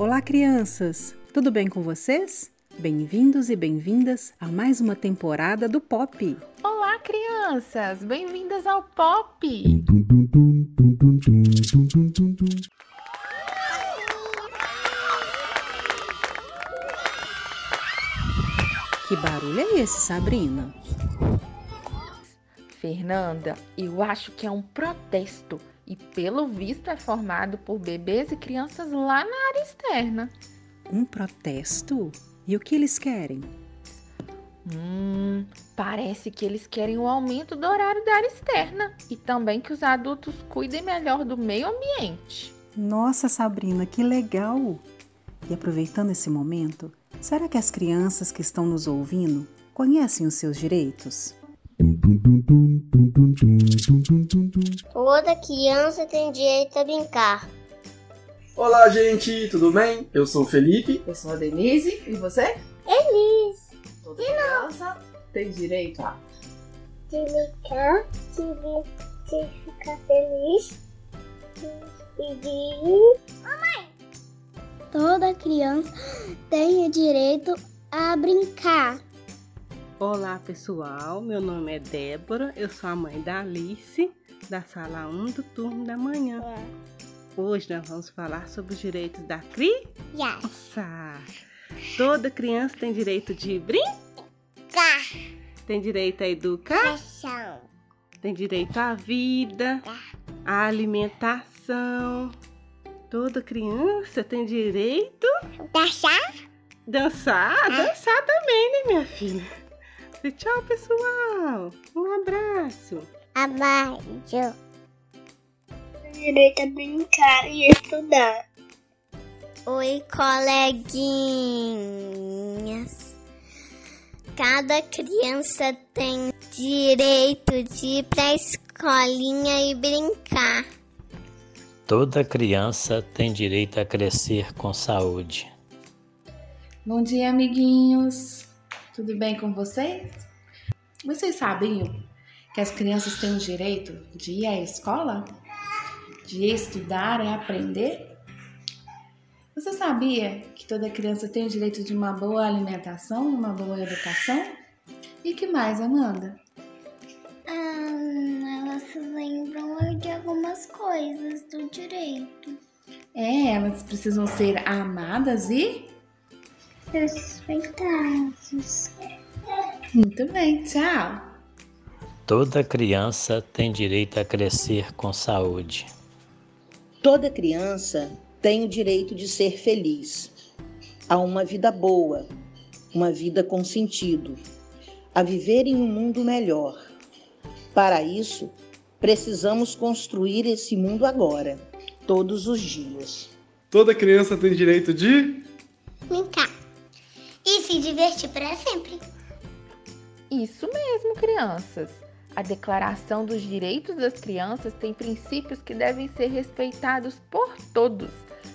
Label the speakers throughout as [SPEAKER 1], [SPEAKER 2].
[SPEAKER 1] Olá, crianças! Tudo bem com vocês? Bem-vindos e bem-vindas a mais uma temporada do Pop.
[SPEAKER 2] Olá, crianças! Bem-vindas ao Pop!
[SPEAKER 1] Que barulho é esse, Sabrina?
[SPEAKER 2] Fernanda, eu acho que é um protesto e, pelo visto, é formado por bebês e crianças lá na área externa.
[SPEAKER 1] Um protesto? E o que eles querem?
[SPEAKER 2] Hum, parece que eles querem o aumento do horário da área externa e também que os adultos cuidem melhor do meio ambiente.
[SPEAKER 1] Nossa, Sabrina, que legal! E aproveitando esse momento, será que as crianças que estão nos ouvindo conhecem os seus direitos?
[SPEAKER 3] Toda criança tem direito a brincar.
[SPEAKER 4] Olá, gente, tudo bem? Eu sou o Felipe.
[SPEAKER 5] Eu sou a Denise. E você?
[SPEAKER 3] Elis.
[SPEAKER 5] Toda criança tem direito a
[SPEAKER 3] De brincar, de, de ficar feliz e de.
[SPEAKER 6] Toda criança tem o direito a brincar.
[SPEAKER 7] Olá pessoal, meu nome é Débora, eu sou a mãe da Alice, da sala 1 do turno da manhã. Hoje nós vamos falar sobre os direitos da criança. Toda criança tem direito de brincar, tem direito à educação, tem direito à vida, à alimentação. Toda criança tem direito
[SPEAKER 3] Dançar?
[SPEAKER 7] dançar, dançar também, né, minha filha? E tchau, pessoal. Um abraço.
[SPEAKER 3] Abaixo. Direito a brincar e estudar.
[SPEAKER 6] Oi, coleguinhas. Cada criança tem direito de ir pra escolinha e brincar.
[SPEAKER 8] Toda criança tem direito a crescer com saúde.
[SPEAKER 5] Bom dia, amiguinhos. Tudo bem com vocês? Vocês sabiam que as crianças têm o direito de ir à escola? De estudar e aprender? Você sabia que toda criança tem o direito de uma boa alimentação e uma boa educação? E que mais, Amanda?
[SPEAKER 6] Ah, elas se lembram de algumas coisas do direito.
[SPEAKER 5] É, elas precisam ser amadas e.
[SPEAKER 6] Respeitadas.
[SPEAKER 5] Muito bem, tchau!
[SPEAKER 8] Toda criança tem direito a crescer com saúde.
[SPEAKER 9] Toda criança tem o direito de ser feliz, a uma vida boa, uma vida com sentido, a viver em um mundo melhor. Para isso, precisamos construir esse mundo agora, todos os dias.
[SPEAKER 4] Toda criança tem direito de.
[SPEAKER 3] Brincar. E se divertir para sempre.
[SPEAKER 2] Isso mesmo, crianças! A Declaração dos Direitos das Crianças tem princípios que devem ser respeitados por todos,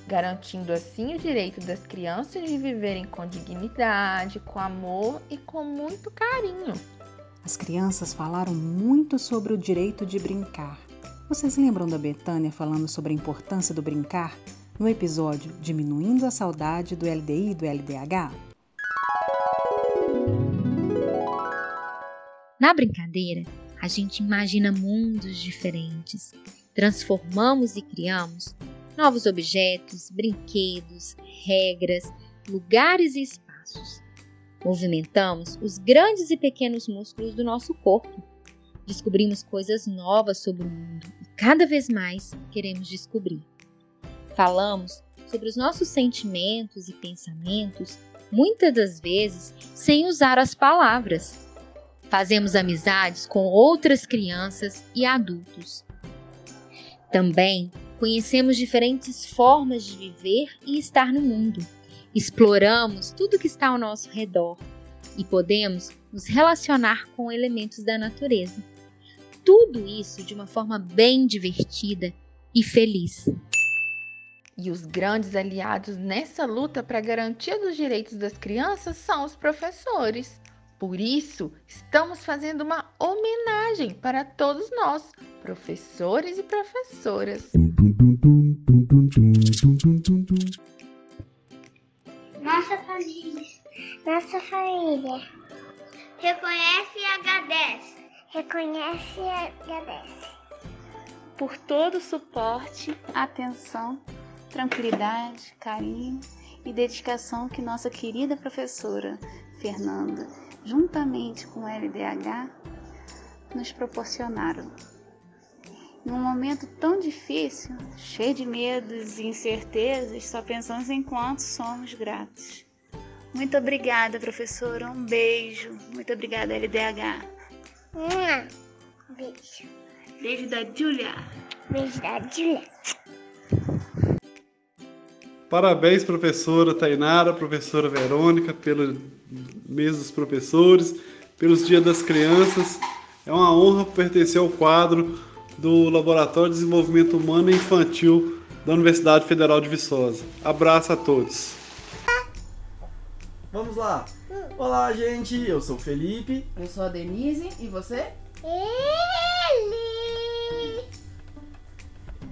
[SPEAKER 2] garantindo assim o direito das crianças de viverem com dignidade, com amor e com muito carinho.
[SPEAKER 1] As crianças falaram muito sobre o direito de brincar. Vocês lembram da Betânia falando sobre a importância do brincar no episódio Diminuindo a Saudade do LDI e do LDH?
[SPEAKER 10] Na brincadeira, a gente imagina mundos diferentes, transformamos e criamos novos objetos, brinquedos, regras, lugares e espaços. Movimentamos os grandes e pequenos músculos do nosso corpo. Descobrimos coisas novas sobre o mundo e cada vez mais queremos descobrir. Falamos sobre os nossos sentimentos e pensamentos, muitas das vezes sem usar as palavras. Fazemos amizades com outras crianças e adultos. Também conhecemos diferentes formas de viver e estar no mundo. Exploramos tudo que está ao nosso redor e podemos nos relacionar com elementos da natureza. Tudo isso de uma forma bem divertida e feliz.
[SPEAKER 2] E os grandes aliados nessa luta para a garantia dos direitos das crianças são os professores. Por isso, estamos fazendo uma homenagem para todos nós, professores e professoras.
[SPEAKER 6] Nossa família. Nossa família. Reconhece e agradece. Reconhece e agradece.
[SPEAKER 11] Por todo o suporte, atenção, tranquilidade, carinho e dedicação que nossa querida professora Fernanda, juntamente com o LDH, nos proporcionaram. Em um momento tão difícil, cheio de medos e incertezas, só pensamos em quanto somos gratos. Muito obrigada, professora. Um beijo. Muito obrigada, LDH.
[SPEAKER 6] Beijo.
[SPEAKER 11] Beijo da Julia.
[SPEAKER 6] Beijo da Julia.
[SPEAKER 12] Parabéns, professora Tainara, professora Verônica, pelo mês dos professores, pelos dias das crianças. É uma honra pertencer ao quadro do Laboratório de Desenvolvimento Humano e Infantil da Universidade Federal de Viçosa. Abraço a todos.
[SPEAKER 4] Vamos lá. Olá, gente. Eu sou o Felipe.
[SPEAKER 5] Eu sou a Denise. E você?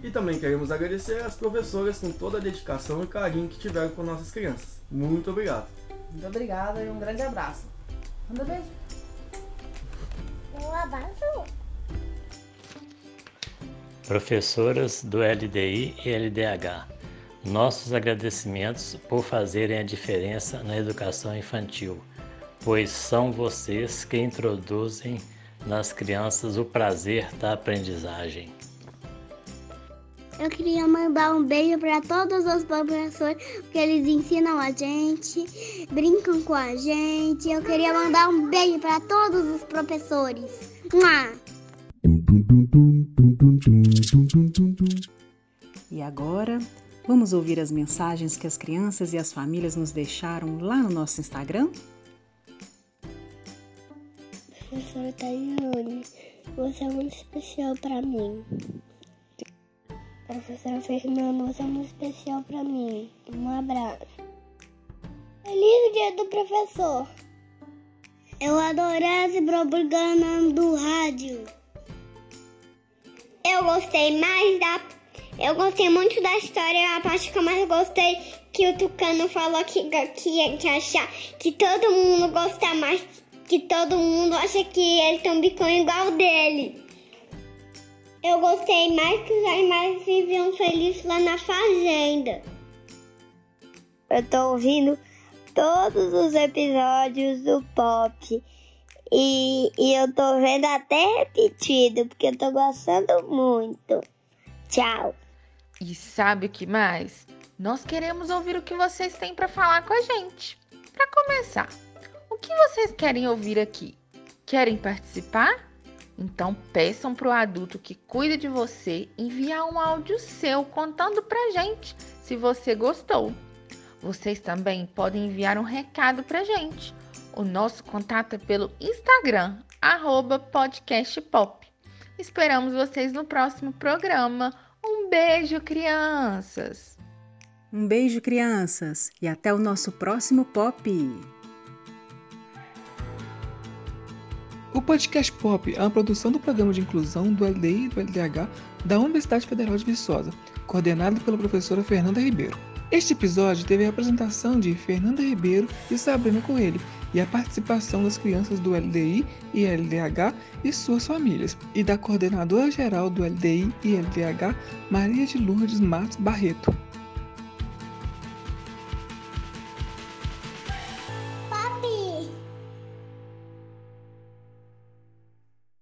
[SPEAKER 4] E também queremos agradecer às professoras com toda a dedicação e carinho que tiveram com nossas crianças. Muito obrigado.
[SPEAKER 5] Muito obrigada e um grande abraço. Manda beijo.
[SPEAKER 6] Um abraço.
[SPEAKER 8] Professoras do LDI e LDH, nossos agradecimentos por fazerem a diferença na educação infantil, pois são vocês que introduzem nas crianças o prazer da aprendizagem.
[SPEAKER 6] Eu queria mandar um beijo para todos os professores, porque eles ensinam a gente, brincam com a gente. Eu queria mandar um beijo para todos os professores. Mua!
[SPEAKER 1] E agora, vamos ouvir as mensagens que as crianças e as famílias nos deixaram lá no nosso Instagram?
[SPEAKER 6] Professora Tayane, você é muito especial para mim. Professora Fernanda, você é muito especial para mim. Um abraço. Feliz dia do professor. Eu adorei esse propaganda do rádio. Eu gostei mais da. Eu gostei muito da história. A parte que eu mais gostei que o Tucano falou que, que, que achar que todo mundo gosta mais. Que todo mundo acha que ele tem um bicão igual dele. Eu gostei mais que os animais viviam felizes lá na fazenda. Eu tô ouvindo todos os episódios do Pop. E, e eu tô vendo até repetido, porque eu tô gostando muito. Tchau.
[SPEAKER 2] E sabe o que mais? Nós queremos ouvir o que vocês têm para falar com a gente. Para começar, o que vocês querem ouvir aqui? Querem participar? Então peçam para o adulto que cuida de você enviar um áudio seu contando para gente se você gostou. Vocês também podem enviar um recado para gente. O nosso contato é pelo Instagram, podcastpop. Esperamos vocês no próximo programa. Um beijo, crianças!
[SPEAKER 1] Um beijo, crianças, e até o nosso próximo pop!
[SPEAKER 13] Podcast Pop é uma produção do Programa de Inclusão do LDI e do LDH da Universidade Federal de Viçosa, coordenado pela professora Fernanda Ribeiro. Este episódio teve a apresentação de Fernanda Ribeiro e Sabrina Coelho e a participação das crianças do LDI e LDH e suas famílias, e da coordenadora geral do LDI e LDH, Maria de Lourdes Matos Barreto.